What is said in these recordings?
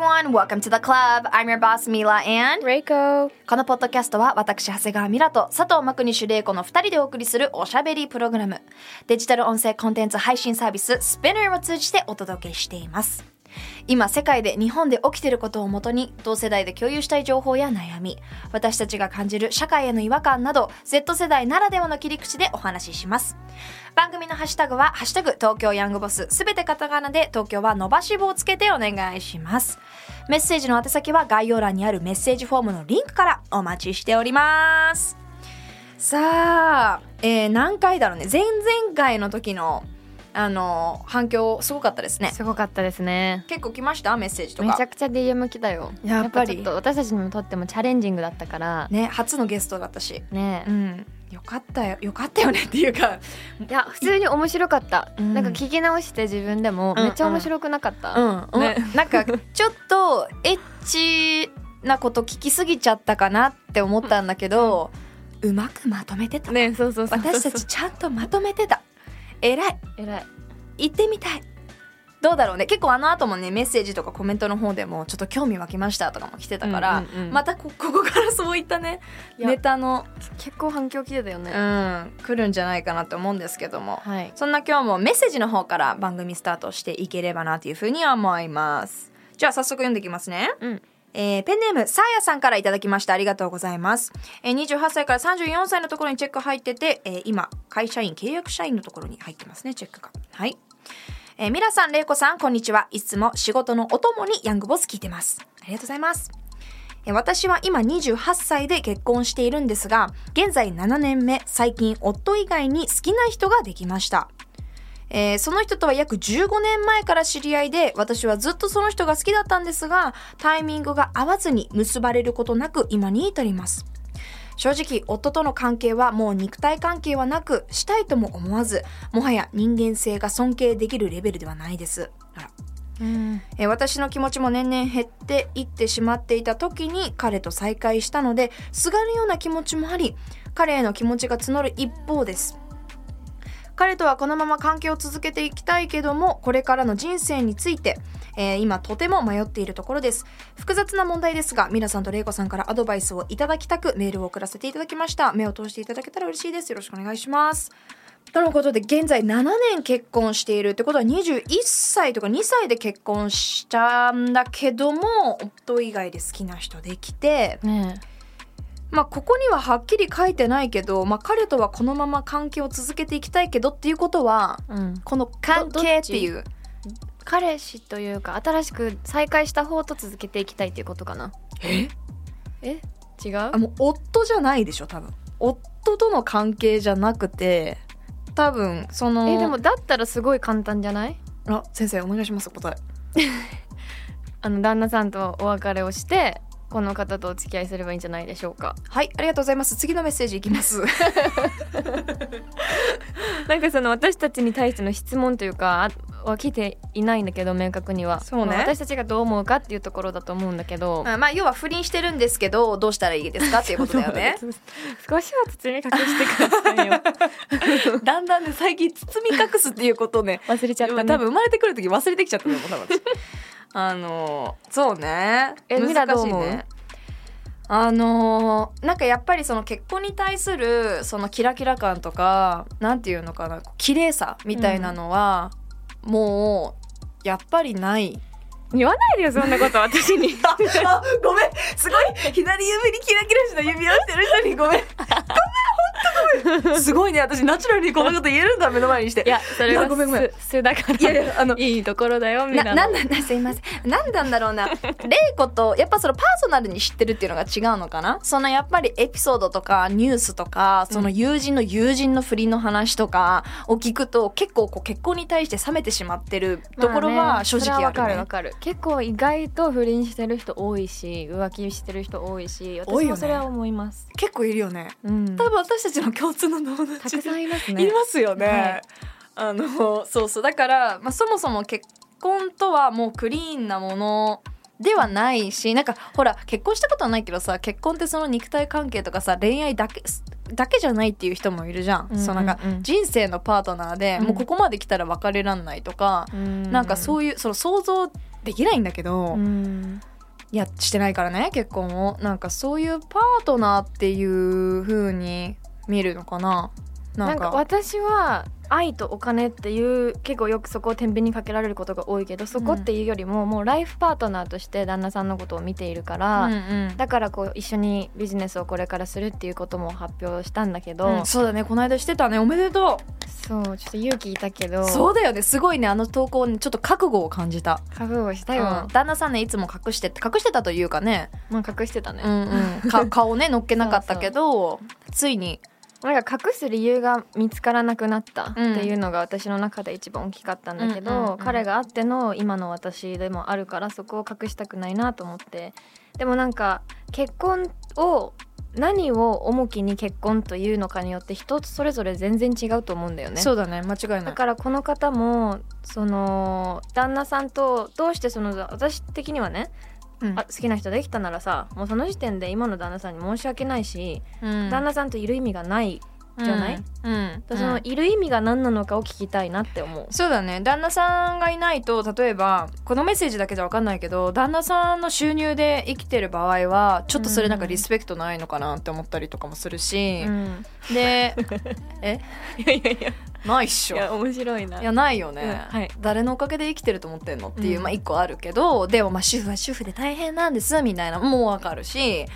Everyone, welcome to the club. I'm your boss Mila and Reiko. このポッドキャストは私長谷川ミラと佐藤真国主玲子の2人でお送りするおしゃべりプログラム。デジタル音声コンテンツ配信サービス Spinner を通じてお届けしています今世界で日本で起きていることをもとに同世代で共有したい情報や悩み私たちが感じる社会への違和感など Z 世代ならではの切り口でお話しします。番組のハッシュタグは「ハッシュタグ東京ヤングボス」すべてカタカナで東京は伸ばし棒をつけてお願いします。メッセージの宛先は概要欄にあるメッセージフォームのリンクからお待ちしております。さあ、えー何回だろうね。前々回の時のあの反響すごかったですね。すごかったですね。結構来ました？メッセージとか。めちゃくちゃ DM 来たよ。やっぱり。私たちにとってもチャレンジングだったから。ね初のゲストだったし。ね。うん。よかったよ。よかったよねっていうか。いや普通に面白かった、うん。なんか聞き直して自分でもめっちゃ面白くなかった、うん、ね。なんかちょっとエッチなこと聞きすぎちゃったかなって思ったんだけど、うまくまとめてた、ねそうそうそう。私たちちゃんとまとめてた偉い。えらい。行ってみたい。どうだろうね。結構あの後もねメッセージとかコメントの方でもちょっと興味湧きましたとかも来てたから、うんうんうん。またこここからそういったねネタの結構反響来てたよね、うん来るんじゃないかなと思うんですけども。はい。そんな今日もメッセージの方から番組スタートしていければなというふうに思います。じゃあ早速読んでいきますね。うんえーペンネームさあやさんからいただきましたありがとうございます、えー、28歳から34歳のところにチェック入ってて、えー今会社員契約社員のところに入ってますねチェックがはいえー、ミラさん、レイコさん、こんにちは。いつも仕事のお供にヤングボス聞いてます。ありがとうございます。私は今28歳で結婚しているんですが、現在7年目、最近夫以外に好きな人ができました。えーその人とは約15年前から知り合いで、私はずっとその人が好きだったんですが、タイミングが合わずに結ばれることなく今に至ります。正直、夫との関係はもう肉体関係はなく、したいとも思わず、もはや人間性が尊敬できるレベルではないです。あらうんえー私の気持ちも年々減っていってしまっていた時に彼と再会したので、すがるような気持ちもあり、彼への気持ちが募る一方です。彼とはこのまま関係を続けていきたいけども、これからの人生について、えー今とても迷っているところです。複雑な問題ですが、ミラさんとレイコさんからアドバイスをいただきたくメールを送らせていただきました。目を通していただけたら嬉しいです。よろしくお願いします。とのことで現在7年結婚しているってことは21歳とか2歳で結婚したんだけども夫以外で好きな人できてねまあここにははっきり書いてないけど、まあ、彼とはこのまま関係を続けていきたいけどっていうことはえうん。この関係っていう彼氏というか新しく再会した方と続けていきたいっていうことかな。え？え？違う？あもう夫じゃないでしょ多分。夫との関係じゃなくて多分そのえでもだったらすごい簡単じゃない？あ先生お願いします答え。あの旦那さんとお別れをしてこの方とお付き合いすればいいんじゃないでしょうか。はいありがとうございます。次のメッセージいきます。なんかその私たちに対しての質問というかあは来ていないんだけど明確には。そうね。まあ私たちがどう思うかっていうところだと思うんだけど。あまあ要は不倫してるんですけどどうしたらいいですかっていうことだよね。少しは包み隠してくださいよ。だんだんね最近包み隠すっていうことをね。忘れちゃったね。多分生まれてくる時忘れてきちゃったのよ多分私あのそうね。え難しいね。あのなんかやっぱりその結婚に対するそのキラキラ感とかなんていうのかな綺麗さみたいなのは、もうやっぱりない。言わないでよそんなこと 私に。あ あごめん。すごい左指にキラキラした指輪してる人にごめん すごいね。私ナチュラルにこんなこと言えるんだ目の前にして。いやそれはごめんごめん。素素だから。いやいやあのいいところだよみたいなななんだなすいません。なんなんだろうな。レイコとやっぱそのパーソナルに知ってるっていうのが違うのかな？そのやっぱりエピソードとかニュースとかその友人の友人の不倫の話とかを聞くと結構こう結婚に対して冷めてしまってるところまあは正ね。それはわ直あるねかるわかる。結構意外と不倫してる人多いし浮気してる人多いし私もそれは思います、結構いるよね。うん。多分私たちの共通の友達たくさんいますいねますよね、はい。あのそうそう。だから、まあ、そもそも結婚とはもうクリーンなものではないしなんかほら結婚したことはないけどさ結婚ってその肉体関係とかさ恋愛だけだけじゃないっていう人もいるじゃん,、うんうんうん。そうなんか人生のパートナーで、うん。もうここまで来たら別れらんないとか、なんかそういうその想像できないんだけど、うん。いやしてないからね結婚を。なんかそういうパートナーっていう風に見るのかな？ななんんかか私は愛とお金っていう結構よくそこを天秤にかけられることが多いけどそこっていうよりも、もうライフパートナーとして旦那さんのことを見ているから、うんうん。だからこう一緒にビジネスをこれからするっていうことも発表したんだけど、うんそうだね。この間してたね。おめでとそうちょっと勇気いたけどうそうだよね。すごいね。あの投稿にちょっと覚悟を感じた。覚悟したよ。うん、旦那さんねいつも隠して隠してたというかね、まあ隠してたね、うんうん、か顔ね乗っけなかったけどついになんか隠す理由が見つからなくなったっていうのが私の中で一番大きかったんだけど、うんうんうん彼があっての今の私でもあるからそこを隠したくないなと思って。でもなんか結婚を何を重きに結婚というのかによって人それぞれ全然違うと思うんだよね。そうだね間違いない。だからこの方もその旦那さんとどうしてその私的にはね、うん。あ好きな人できたならさもうその時点で今の旦那さんに申し訳ないし、うん。旦那さんといる意味がないじゃない、うん、うん。そのいる意味が何なのかを聞きたいなって思う。そうだね。旦那さんがいないと例えばこのメッセージだけじゃ分かんないけど旦那さんの収入で生きてる場合はちょっとそれなんかリスペクトないのかなって思ったりとかもするし、うん、で え？いやいやいやないっしょ。いや面白いな。いやないよね、うんはい。誰のおかげで生きてると思ってんのっていう、うん。まあ一個あるけどでもまあ主婦は主婦で大変なんですみたいなのもわかるし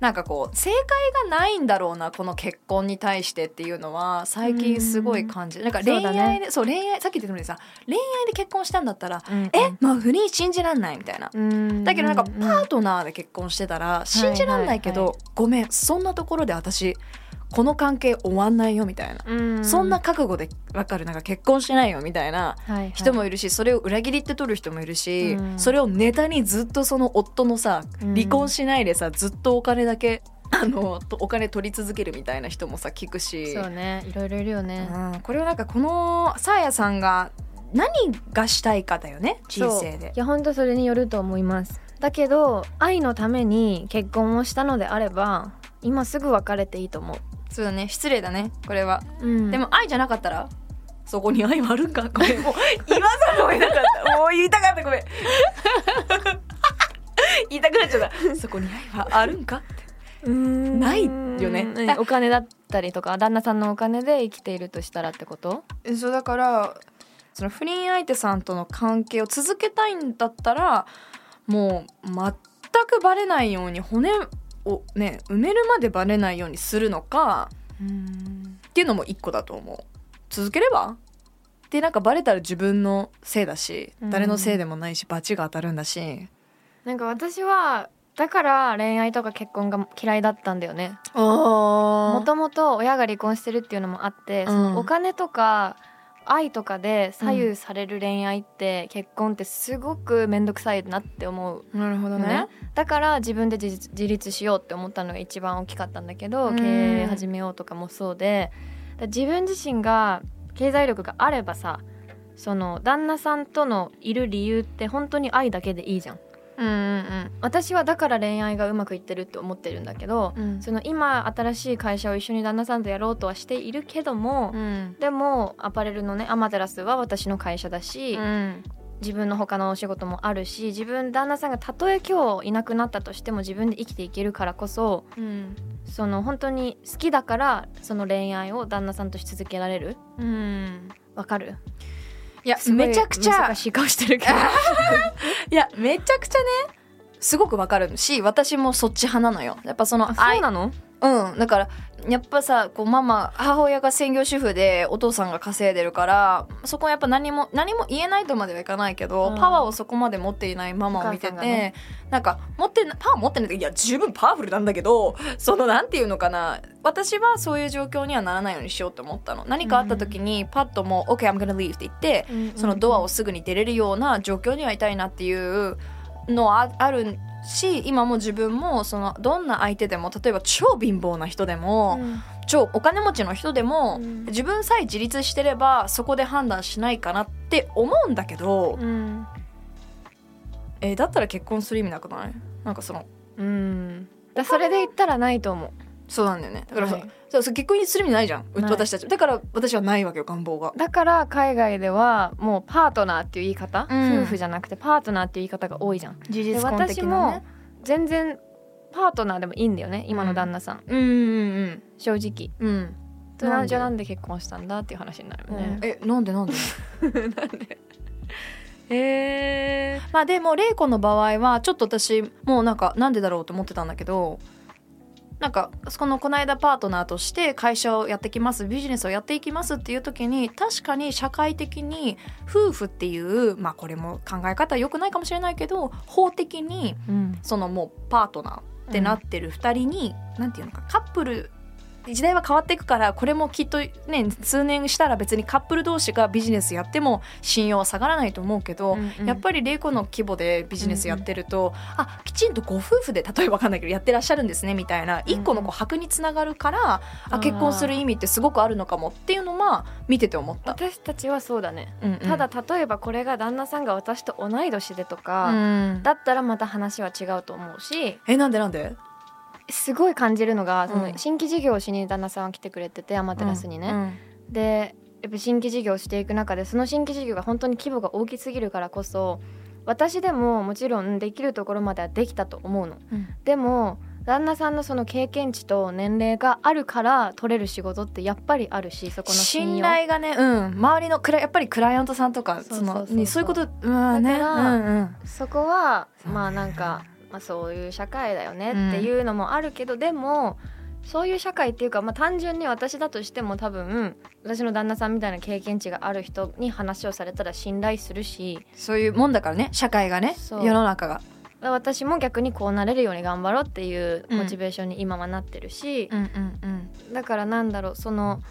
なんかこう正解がないんだろうなこの結婚に対してっていうのは最近すごい感じる。なんか恋そうだ愛でそう,、恋愛さっき言ったようにさ恋愛で結婚したんだったら、うんえまあ不倫信じらんないみたいな。うんだけどなんかパートナーで結婚してたら信じらんないけど、はいはいごめんそんなところで私この関係終わんないよみたいな、うん。そんな覚悟でわかる。なんか結婚してないよみたいなはいはい。人もいるし、それを裏切りって取る人もいるし、うん。それをネタにずっとその夫のさうん。離婚しないでさずっとお金だけあのとお金取り続けるみたいな人もさ聞くし。そうね。いろいろいるよね、うん、これはなんかこのサーヤさんが何がしたいかだよね？人生で。い。や本当それによると思います。だけど愛のために結婚をしたのであれば今すぐ別れていいと思う、そうだね。失礼だね。これは、うん。でも愛じゃなかったら？そこに愛はあるんか？ごめんもう。言わざるを得なかった。もう言いたかった。ごめん。言いたくなっちゃった。そこに愛はあるんか？ってないよね。うん。お金だったりとか旦那さんのお金で生きているとしたらってこと？えそうだからその不倫相手さんとの関係を続けたいんだったらもう全くバレないように骨をね埋めるまでバレないようにするのかっていうのも一個だと思う。続ければ？でなんかバレたら自分のせいだしうん。誰のせいでもないし罰が当たるんだし。なんか私はだから恋愛とか結婚が嫌いだったんだよね。ももともと親が離婚してるっていうのもあって、うん。そのお金とか愛とかで左右される恋愛って、結婚ってすごく面倒くさいなって思うなるほどのね。ねだから自分で自立自立しようって思ったのが一番大きかったんだけど、うん。経営始めようとかもそうで。自分自身が経済力があればさその旦那さんとのいる理由って本当に愛だけでいいじゃんうんうん私はだから恋愛がうまくいってるって思ってるんだけど、うん。その今新しい会社を一緒に旦那さんとやろうとはしているけども、うん。でもアパレルのねアマテラスは私の会社だし、うん。自分の他のお仕事もあるし自分旦那さんがたとえ今日いなくなったとしても自分で生きていけるからこそうん。その本当に好きだからその恋愛を旦那さんとし続けられる？うん。わかる？いやめちゃくちゃ。難しい顔してるけど。いやめちゃくちゃねすごくわかるし私もそっち派なのよ。やっぱそのそうなの？うん。だからやっぱさこうママ母親が専業主婦でお父さんが稼いでるからそこはやっぱ何も何も言えないとまではいかないけど、うん。パワーをそこまで持っていないママを見てて、お母さんがね。なんか持ってなパワー持ってないっていや十分パワフルなんだけどそのなんていうのかな私はそういう状況にはならないようにしようと思ったの。何かあった時にパッともう「OK I'm gonna leave」って言って、そのドアをすぐに出れるような状況にはいたいなっていうのはああるし今も自分もそのどんな相手でも例えば超貧乏な人でも、超お金持ちの人でも、うん。自分さえ自立してればそこで判断しないかなって思うんだけど、うん。えーだったら結婚する意味なくない？なんかそのうん。だそれで言ったらないと思うそうなんだよね。だからそ、はい。そうそう結婚する意味ないじゃん。ない。私たちだから私はないわけよ願望が。だから海外ではもうパートナーっていう言い方、うん。夫婦じゃなくてパートナーっていう言い方が多いじゃん。事で私も全然パートナーでもいいんだよね今の旦那さん、うんうん正直うん。うん。それなんじゃあなんで結婚したんだっていう話になるよね、えなんでなんで？へえまあでも玲子の場合はちょっと私もうなんかなんでだろうと思ってたんだけどなんかこのこの間パートナーとして会社をやってきますビジネスをやっていきますっていう時に確かに社会的に夫婦っていうまあこれも考え方良くないかもしれないけど法的にうん。そのもうパートナーってなってる2人に、なんていうのかカップル時代は変わっていくからこれもきっとね数年したら別にカップル同士がビジネスやっても信用は下がらないと思うけど、うんうん。やっぱり玲子の規模でビジネスやってると、あきちんとご夫婦で例えばわかんないけどやってらっしゃるんですねみたいな。一個のこう箔につながるから、あ結婚する意味ってすごくあるのかもっていうのは見てて思った。私たちはそうだね、うんうん。ただ例えばこれが旦那さんが私と同い年でとか、うんだったらまた話は違うと思うしえなんでなんですごい感じるのが、うん。その新規事業をしに旦那さんは来てくれててアマテラスにね、うん。でやっぱ新規事業をしていく中でその新規事業が本当に規模が大きすぎるからこそ私でももちろんできるところまではできたと思うの。うん。でも旦那さんのその経験値と年齢があるから取れる仕事ってやっぱりあるしそこの信頼がね、うん、周りのクラやっぱりクライアントさんとかそういうことうんね。だからうんうん。そこはまあなんか、まあ、そういう社会だよねっていうのもあるけど、でもそういう社会っていうか、まあ、単純に私だとしても多分私の旦那さんみたいな経験値がある人に話をされたら信頼するしそういうもんだからね社会がね世の中が。私も逆にこうなれるように頑張ろうっていうモチベーションに今はなってるし、うんうんうん。だからなんだろうその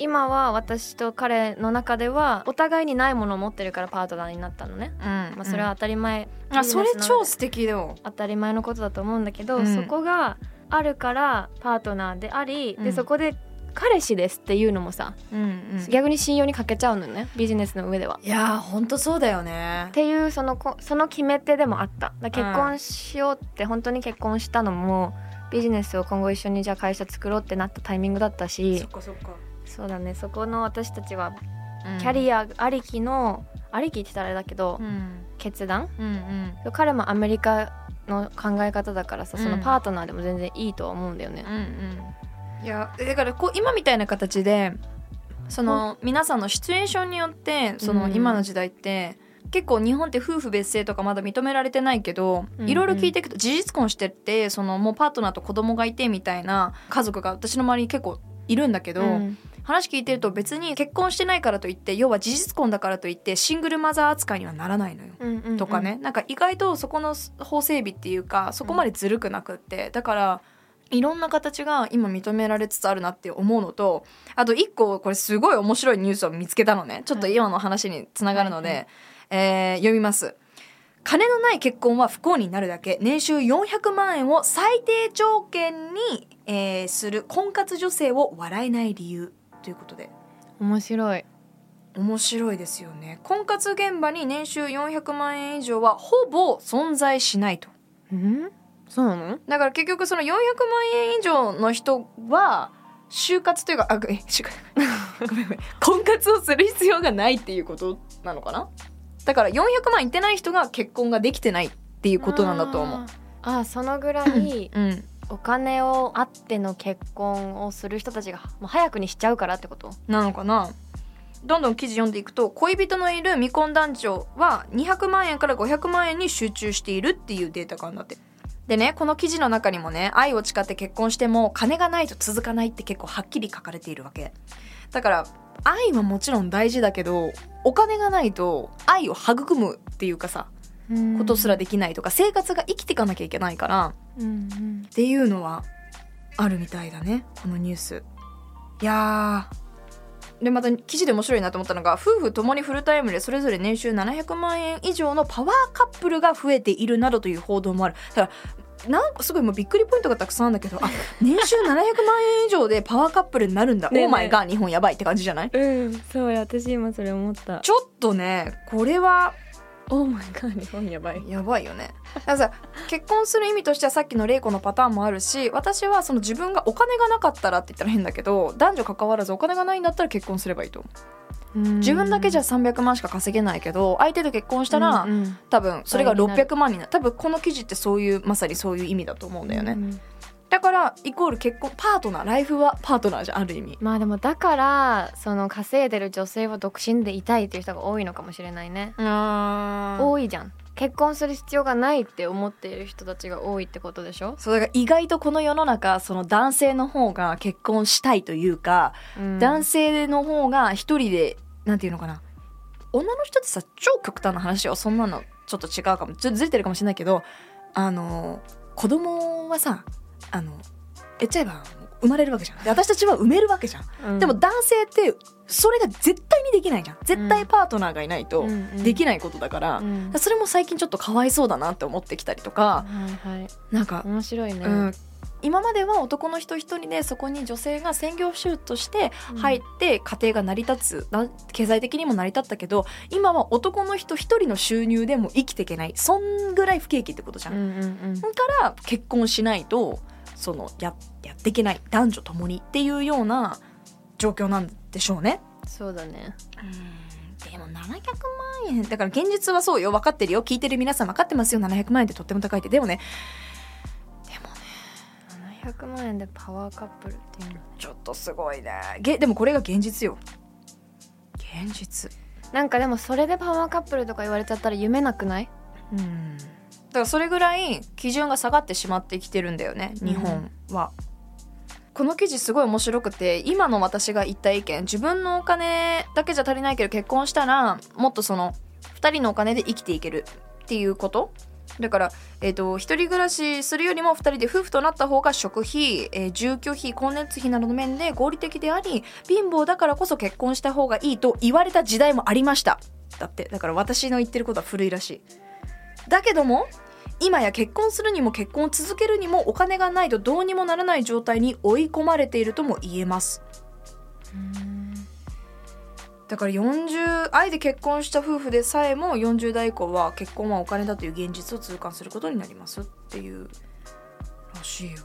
今は私と彼の中ではお互いにないものを持ってるからパートナーになったのね、うん。まあ、それは当たり前、あそれ超素敵だよ。当たり前のことだと思うんだけど、うん。そこがあるからパートナーであり、うん。でそこで彼氏ですっていうのもさ、うんうん。逆に信用に欠けちゃうのねビジネスの上では。いやーほんとそうだよね。っていうそのこその決め手でもあった。結婚しようって本当に結婚したのもビジネスを今後一緒にじゃあ会社作ろうってなったタイミングだったし。そっかそっかそうだね。そこの私たちはキャアリアありきの、ありきって言ったらあれだけど、うん。決断？うんうん。彼もアメリカの考え方だからさそのうんパートナーでも全然いいとは思うんだよね。うんうん。いやだからこう今みたいな形でその皆さんのシチュエーションによってそのうん。今の時代って、結構日本って夫婦別姓とかまだ認められてないけど、うん。いろいろ聞いていくと事実婚してってそのもうパートナーと子供がいてみたいな家族が私の周りに結構いるんだけど、うん話聞いてると別に結婚してないからといって要は事実婚だからといってシングルマザー扱いにはならないのよ。うんうんうん。とかね、なんか意外とそこの法整備っていうかそこまでずるくなくって、だからいろんな形が今認められつつあるなって思うのとあと一個これすごい面白いニュースを見つけたのね。ちょっと今の話につながるので、はいはえー読みます。金のない結婚は不幸になるだけ。年収400万円を最低条件に、えーする婚活女性を笑えない理由ということで。面白い。面白いですよね。婚活現場に年収400万円以上はほぼ存在しないと。うん？そうなの？だから結局その400万円以上の人は就活というかあごめん就活。ごめんごめん。婚活をする必要がないっていうことなのかな？だから400万いってない人が結婚ができてないっていうことなんだと思う。あそのぐらいうん、お金をあっての結婚をする人たちがもう早くにしちゃうからってこと？なのかな？どんどん記事読んでいくと恋人のいる未婚男女は200万円から500万円に集中しているっていうデータがあるんだって。でねこの記事の中にもね愛を誓って結婚しても金がないと続かないって結構はっきり書かれているわけ。だから愛はもちろん大事だけどお金がないと愛を育むっていうかさことすらできないとか生活が生きていかなきゃいけないからうんうんっていうのはあるみたいだねこのニュース。いやー。でまた記事で面白いなと思ったのが夫婦ともにフルタイムでそれぞれ年収700万円以上のパワーカップルが増えているなどという報道もある。だからなんかすごいもうびっくりポイントがたくさんあるんだけどあ年収700万円以上でパワーカップルになるんだ。ねえねえ。オーマイガー日本やばいって感じじゃない？うんそうや私今それ思った。ちょっとねこれはオーマイガー日本やばい。やばいよね。だからさ結婚する意味としてはさっきの玲子のパターンもあるし私はその自分がお金がなかったらって言ったら変だけど男女関わらずお金がないんだったら結婚すればいいと思う。自分だけじゃ300万しか稼げないけど相手と結婚したら、うんうん。多分それが倍になる。600万になる。多分この記事ってそういうまさにそういう意味だと思うんだよね、うんだからイコール結婚パートナーライフはパートナーじゃんある意味。まあでもだからその稼いでる女性は独身でいたいっていう人が多いのかもしれないね、あ多いじゃん。結婚する必要がないって思っている人たちが多いってことでしょ、そうだから意外とこの世の中その男性の方が結婚したいというか、うん。男性の方が一人でなんていうのかな。女の人ってさ超極端な話はそんなのちょっと違うかも。ちょっとずれてるかもしれないけどあの子供はさあの言っちゃえば生まれるわけじゃん。で私たちは産めるわけじゃん、うん。でも男性ってそれが絶対にできないじゃん。絶対パートナーがいないとうんうん。できないことだから、うん。それも最近ちょっとかわいそうだなって思ってきたりとか、はいはいなんか面白いね、うん、今までは男の人一人でそこに女性が専業主婦として入って家庭が成り立つな経済的にも成り立ったけど今は男の人一人の収入でも生きていけない。そんぐらい不景気ってことじゃん。うんうんうん。だから結婚しないとそのややっていけない男女ともにっていうような状況なんでしょうね。そうだね。でも700万円。だから現実はそうよ。分かってるよ。聞いてる皆さん分かってますよ。700万円ってとっても高いって。でもね。700万円でパワーカップルっていうのちょっとすごいね。げでもこれが現実よ。現実。なんかでもそれでパワーカップルとか言われちゃったら夢なくない？うんだからそれぐらい基準が下がってしまってきてるんだよね日本は、この記事すごい面白くて今の私が言った意見自分のお金だけじゃ足りないけど結婚したらもっとその2人のお金で生きていける。っていうこと。だから、えー、と一人暮らしするよりも2人で夫婦となった方が食費、えー住居費光熱費などの面で合理的であり貧乏だからこそ結婚した方がいいと言われた時代もありました。だってだから私の言ってることは古いらしいだけども今や結婚するにも結婚を続けるにもお金がないとどうにもならない状態に追い込まれているとも言えます。だから40愛で結婚した夫婦でさえも40代以降は結婚はお金だという現実を痛感することになりますっていうらしいよ。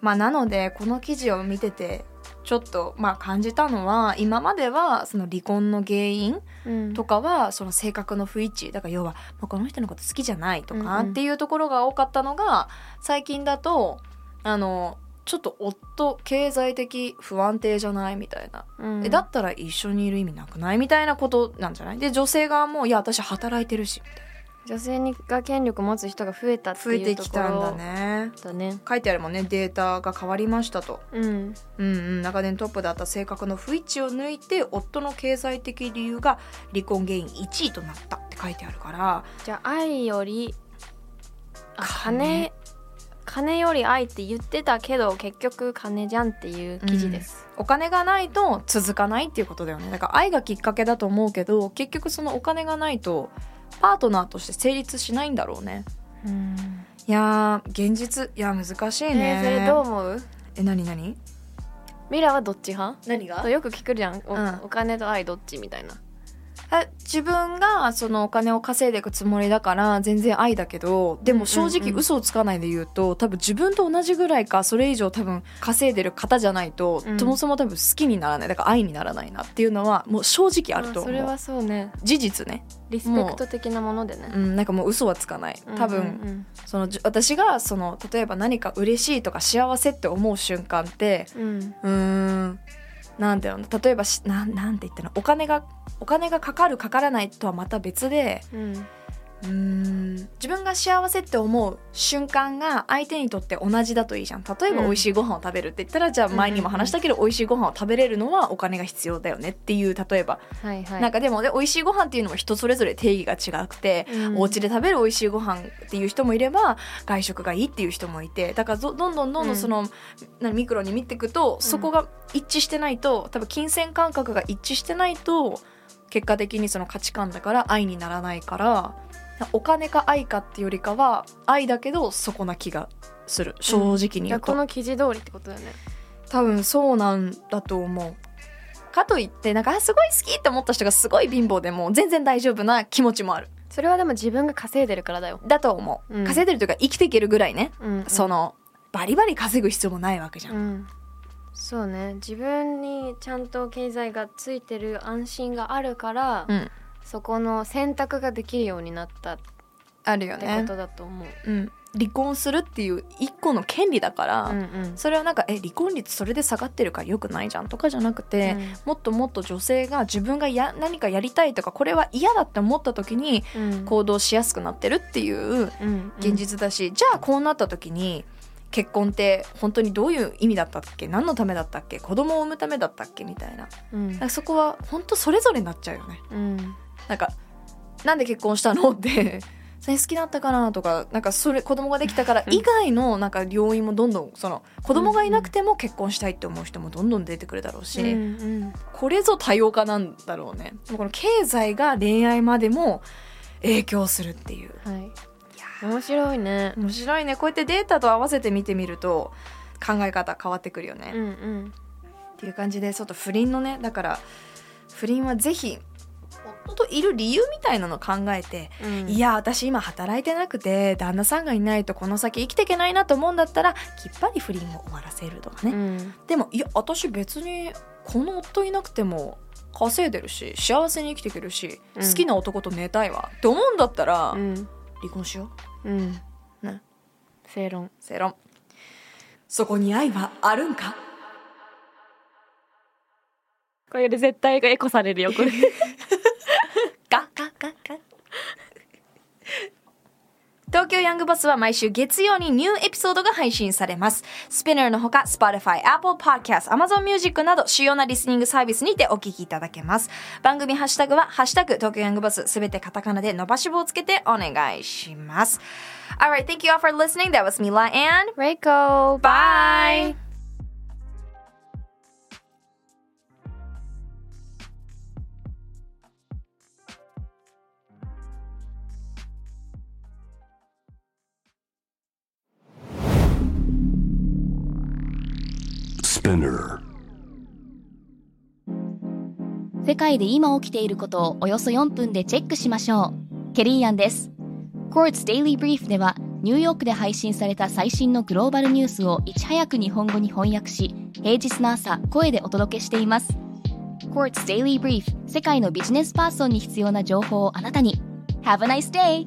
まあなのでこの記事を見ててちょっとまあ感じたのは今まではその離婚の原因うん。とかはその性格の不一致だから要は、まあ、この人のこと好きじゃないとかっていうところが多かったのが最近だとあのちょっと夫経済的不安定じゃないみたいな、うん。えだったら一緒にいる意味なくないみたいなことなんじゃない？で女性側もいや私働いてるしみたい女性にが権力持つ人が増えたっな増えてていうとこきたんだろね。だね。書いてあるもんね。データが変わりましたと。うん。うんうん。長年トップだった性格の不一致を抜いて夫の経済的理由が離婚原因1位となったって書いてあるから。じゃあ愛よりあ金？金？金より愛って言ってたけど結局金じゃんっていう記事です、お金がないと続かないっていうことだよね。だから愛がきっかけだと思うけど結局そのお金がないとパートナーとして成立しないんだろうね。うん。いやー現実。いや難しいね。えーそれどう思う？え何何？ミラはどっち派？何が？そうよく聞くじゃん。お,、うん。お金と愛どっちみたいな。え自分がそのお金を稼いでいくつもりだから全然愛だけどでも正直嘘をつかないで言うと多分自分と同じぐらいかそれ以上多分稼いでる方じゃないと、うん。そもそも多分好きにならないだから愛にならないなっていうのはもう正直あると思う。それはそうね。事実ね。リスペクト的なものでね。うん、なんかもう嘘はつかない。多分、そのじ私がその例えば何か嬉しいとか幸せって思う瞬間ってうん。うーんなんだよ例えばしななんて言ったの？お金がお金がかかるかからないとはまた別でうん。うーん。自分が幸せって思う瞬間が相手にとって同じだといいじゃん。例えばうん。美味しいご飯を食べるって言ったら、じゃあ前にも話したけど、美味しいご飯を食べれるのはお金が必要だよねっていう例えば、はいはい。なんかでもね美味しいご飯っていうのも人それぞれ定義が違くて、うん。お家で食べる美味しいご飯っていう人もいれば外食がいいっていう人もいてだからどどんどんどんどんその、なミクロに見ていくとそこが一致してないと多分金銭感覚が一致してないと結果的にその価値観だから愛にならないからお金か愛かってよりかは愛だけどそこな気がする。正直にい言うと、やこの記事通りってことだよね。多分そうなんだと思う。かといってなんかあすごい好きって思った人がすごい貧乏でも全然大丈夫な気持ちもある。それはでも自分が稼いでるからだよ、だと思う、うん。稼いでるというか生きていけるぐらいね、うん。そのバリバリ稼ぐ必要もないわけじゃん、うん。そうね。自分にちゃんと経済がついてる安心があるから、うんそこの選択ができるようになったっあるよね。てことだと思う、うん、離婚するっていう一個の権利だから、うんうん。それはなんかえ離婚率それで下がってるからよくないじゃんとかじゃなくて、もっともっと女性が自分がや何かやりたいとかこれは嫌だって思った時にうん。行動しやすくなってるっていううん現実だし、じゃあこうなった時に結婚って本当にどういう意味だったっけ？何のためだったっけ？子供を産むためだったっけ？みたいな。うん。そこは本当それぞれになっちゃうよね。うんなんかなんで結婚したの？って それ好きだったかな？とかなんかそれ子供ができたから以外のなんか要因もどんどんその子供がいなくても結婚したいって思う人もどんどん出てくるだろうし、うんこれぞ多様化なんだろうね。この経済が恋愛までも影響するっていう。うんはい面白いね。面白いね。こうやってデータと合わせて見てみると考え方変わってくるよね、うんうん。っていう感じでちょっと不倫のねだから不倫はぜひ夫といる理由みたいなのを考えてうん。いや私今働いてなくて旦那さんがいないとこの先生きていけないなと思うんだったらきっぱり不倫を終わらせるとかね、うん。でもいや私別にこの夫いなくても稼いでるし幸せに生きていけるし、うん。好きな男と寝たいわって思うんだったら、うん。離婚しよう。うん。ね。正論。正論。そこに愛はあるんか？これで絶対エコされるよこれ ガガガガ東京ヤングバスは毎週月曜にニューエピソードが配信されます。スピナーのほか、Spotify、Apple Podcast、Amazon Music など主要なリスニングサービスにてお聞きいただけます。番組ハッシュタグは、ハッシュタグ東京ヤングバスすべてカタカナで伸ばし棒をつけてお願いします。Alright, thank you all for listening. That was Mila and Reiko bye! 世界で今起きていることをおよそ4分でチェックしましょう。ケリーアンです。Quartz Daily Brief ではニューヨークで配信された最新のグローバルニュースをいち早く日本語に翻訳し、平日の朝、声でお届けしています。Quartz Daily Brief 世界のビジネスパーソンに必要な情報をあなたに。Have a nice day!